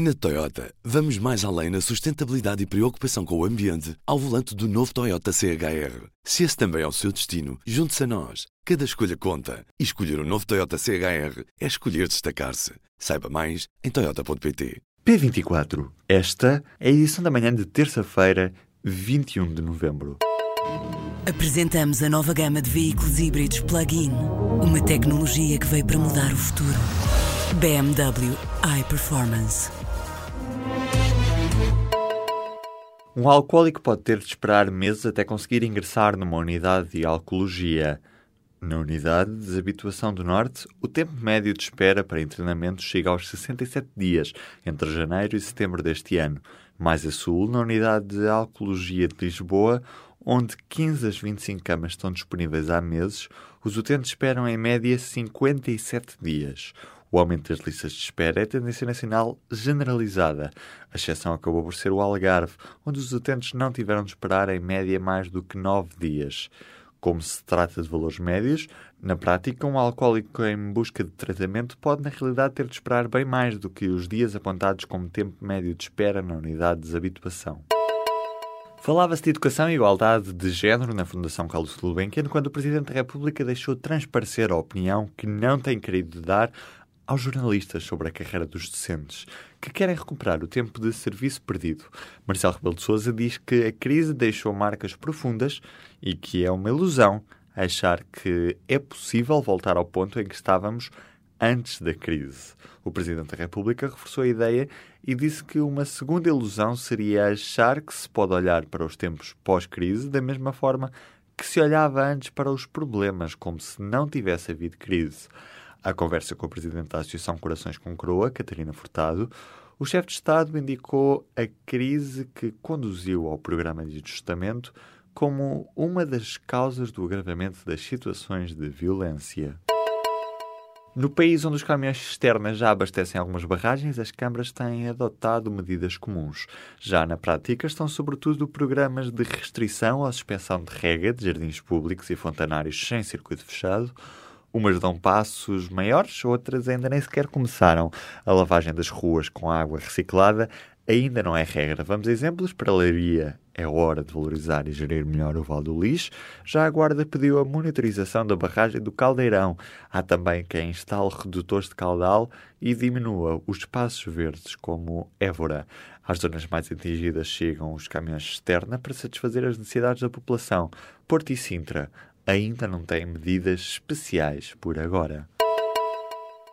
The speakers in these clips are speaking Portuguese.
Na Toyota, vamos mais além na sustentabilidade e preocupação com o ambiente ao volante do novo Toyota CHR. Se esse também é o seu destino, junte-se a nós. Cada escolha conta. E escolher o um novo Toyota CHR é escolher destacar-se. Saiba mais em Toyota.pt. P24. Esta é a edição da manhã de terça-feira, 21 de novembro. Apresentamos a nova gama de veículos híbridos plug-in. Uma tecnologia que veio para mudar o futuro. BMW iPerformance. Um alcoólico pode ter de esperar meses até conseguir ingressar numa unidade de alcoologia. Na unidade de desabituação do Norte, o tempo médio de espera para internamento chega aos 67 dias, entre janeiro e setembro deste ano. Mais a sul, na unidade de alcoologia de Lisboa, onde 15 das 25 camas estão disponíveis há meses, os utentes esperam em média 57 dias. O aumento das listas de espera é tendência nacional generalizada. A exceção acabou por ser o Algarve, onde os utentes não tiveram de esperar em média mais do que nove dias. Como se trata de valores médios, na prática, um alcoólico em busca de tratamento pode, na realidade, ter de esperar bem mais do que os dias apontados como tempo médio de espera na unidade de desabituação. Falava-se de educação e igualdade de género na Fundação Carlos Gulbenkian quando o Presidente da República deixou transparecer a opinião que não tem querido dar aos jornalistas sobre a carreira dos docentes, que querem recuperar o tempo de serviço perdido. Marcelo Rebelo de Sousa diz que a crise deixou marcas profundas e que é uma ilusão achar que é possível voltar ao ponto em que estávamos antes da crise. O Presidente da República reforçou a ideia e disse que uma segunda ilusão seria achar que se pode olhar para os tempos pós-crise da mesma forma que se olhava antes para os problemas, como se não tivesse havido crise. À conversa com o presidente da Associação Corações com Croa, Catarina Furtado, o chefe de Estado indicou a crise que conduziu ao programa de ajustamento como uma das causas do agravamento das situações de violência. No país onde os caminhões externas já abastecem algumas barragens, as câmaras têm adotado medidas comuns. Já na prática, estão sobretudo programas de restrição à suspensão de rega de jardins públicos e fontanários sem circuito fechado, Umas dão passos maiores, outras ainda nem sequer começaram. A lavagem das ruas com água reciclada ainda não é regra. Vamos a exemplos. Para a Leiria é hora de valorizar e gerir melhor o Val do Lixo. Já a Guarda pediu a monitorização da barragem do Caldeirão. Há também quem instale redutores de caudal e diminua os espaços verdes, como Évora. Às zonas mais atingidas chegam os caminhões externa para satisfazer as necessidades da população. Porto e Sintra ainda não têm medidas especiais por agora.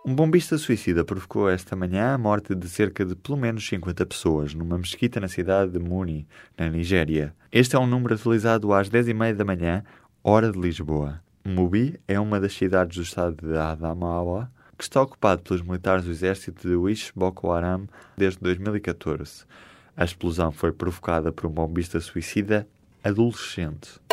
Um bombista suicida provocou esta manhã a morte de cerca de pelo menos 50 pessoas numa mesquita na cidade de Muni, na Nigéria. Este é um número atualizado às 10h30 da manhã, hora de Lisboa. Mubi é uma das cidades do estado de Adamawa que está ocupado pelos militares do exército de Wish Boko Haram desde 2014. A explosão foi provocada por um bombista suicida adolescente.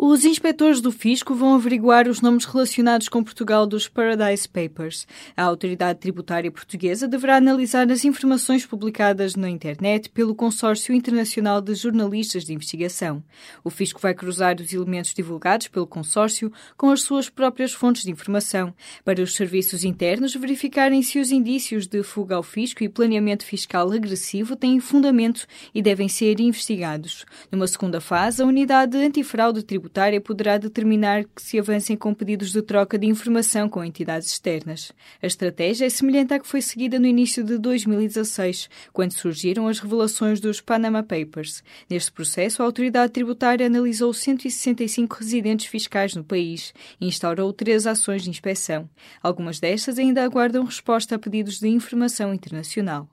Os inspectores do Fisco vão averiguar os nomes relacionados com Portugal dos Paradise Papers. A autoridade tributária portuguesa deverá analisar as informações publicadas na internet pelo Consórcio Internacional de Jornalistas de Investigação. O Fisco vai cruzar os elementos divulgados pelo consórcio com as suas próprias fontes de informação, para os serviços internos verificarem se os indícios de fuga ao fisco e planeamento fiscal agressivo têm fundamento e devem ser investigados. Numa segunda fase, a unidade antifraude tributária tributária poderá determinar que se avancem com pedidos de troca de informação com entidades externas. A estratégia é semelhante à que foi seguida no início de 2016, quando surgiram as revelações dos Panama Papers. Neste processo, a autoridade tributária analisou 165 residentes fiscais no país e instaurou três ações de inspeção. Algumas destas ainda aguardam resposta a pedidos de informação internacional.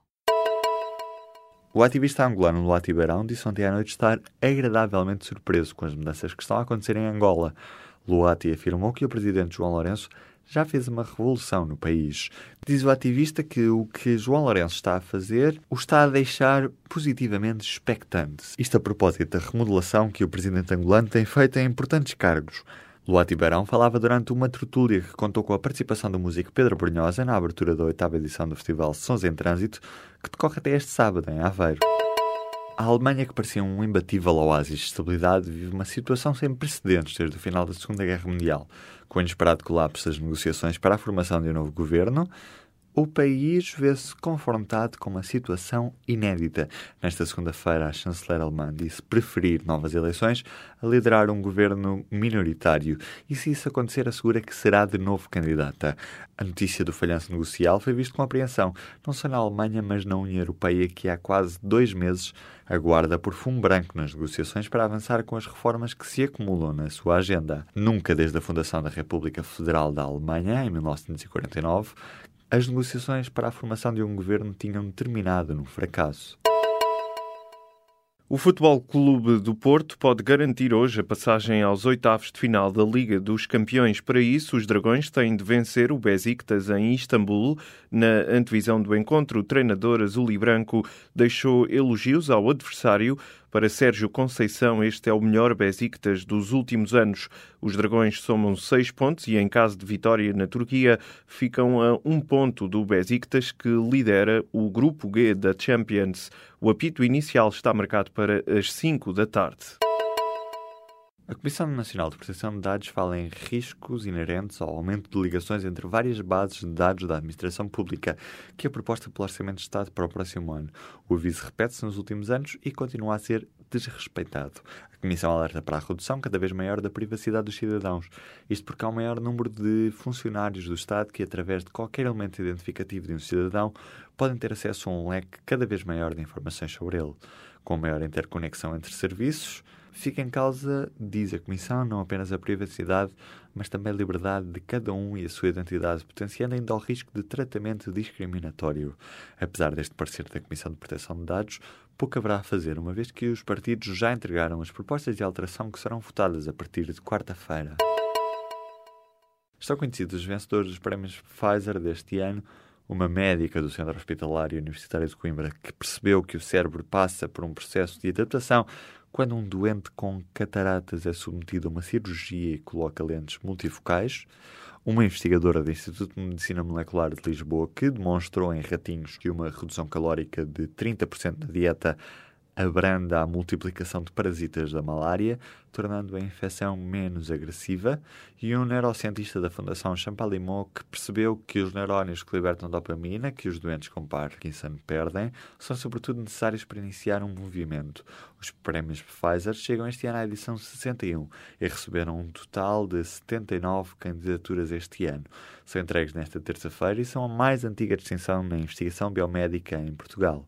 O ativista angolano Luati Beirão disse ontem à noite estar agradavelmente surpreso com as mudanças que estão a acontecer em Angola. Luati afirmou que o presidente João Lourenço já fez uma revolução no país. Diz o ativista que o que João Lourenço está a fazer o está a deixar positivamente expectante. Isto a propósito da remodelação que o presidente angolano tem feito em importantes cargos. Luati Beirão falava durante uma tertúlia que contou com a participação do músico Pedro Brunhosa na abertura da oitava edição do Festival Sons em Trânsito, que decorre até este sábado, em Aveiro. A Alemanha, que parecia um imbatível oásis de estabilidade, vive uma situação sem precedentes desde o final da Segunda Guerra Mundial, com o inesperado colapso das negociações para a formação de um novo governo, o país vê-se confrontado com uma situação inédita. Nesta segunda-feira, a chanceler alemã disse preferir novas eleições a liderar um governo minoritário e, se isso acontecer, assegura que será de novo candidata. A notícia do falhanço negocial foi vista com apreensão, não só na Alemanha, mas na União Europeia, que há quase dois meses aguarda por fumo branco nas negociações para avançar com as reformas que se acumulam na sua agenda. Nunca desde a fundação da República Federal da Alemanha, em 1949, as negociações para a formação de um governo tinham terminado no fracasso. O Futebol Clube do Porto pode garantir hoje a passagem aos oitavos de final da Liga dos Campeões. Para isso, os Dragões têm de vencer o Besiktas em Istambul. Na antevisão do encontro, o treinador azul e branco deixou elogios ao adversário, para Sérgio Conceição, este é o melhor Besiktas dos últimos anos. Os Dragões somam seis pontos e, em caso de vitória na Turquia, ficam a um ponto do Besiktas, que lidera o Grupo G da Champions. O apito inicial está marcado para as 5 da tarde. A Comissão Nacional de Proteção de Dados fala em riscos inerentes ao aumento de ligações entre várias bases de dados da administração pública, que é proposta pelo Orçamento de Estado para o próximo ano. O aviso repete-se nos últimos anos e continua a ser desrespeitado. A Comissão alerta para a redução cada vez maior da privacidade dos cidadãos. Isto porque há um maior número de funcionários do Estado que, através de qualquer elemento identificativo de um cidadão, podem ter acesso a um leque cada vez maior de informações sobre ele. Com maior interconexão entre serviços, Fica em causa, diz a Comissão, não apenas a privacidade, mas também a liberdade de cada um e a sua identidade, potenciando ainda o risco de tratamento discriminatório. Apesar deste parecer da Comissão de Proteção de Dados, pouco haverá a fazer, uma vez que os partidos já entregaram as propostas de alteração que serão votadas a partir de quarta-feira. Estão conhecidos os vencedores dos prémios Pfizer deste ano uma médica do Centro Hospitalar e Universitário de Coimbra que percebeu que o cérebro passa por um processo de adaptação quando um doente com cataratas é submetido a uma cirurgia e coloca lentes multifocais, uma investigadora do Instituto de Medicina Molecular de Lisboa que demonstrou em ratinhos que uma redução calórica de 30% da dieta abranda a multiplicação de parasitas da malária, tornando a infecção menos agressiva, e um neurocientista da Fundação Champalimau que percebeu que os neurónios que libertam dopamina, que os doentes com Parkinson perdem, são sobretudo necessários para iniciar um movimento. Os prémios Pfizer chegam este ano à edição 61 e receberam um total de 79 candidaturas este ano. São entregues nesta terça-feira e são a mais antiga distinção na investigação biomédica em Portugal.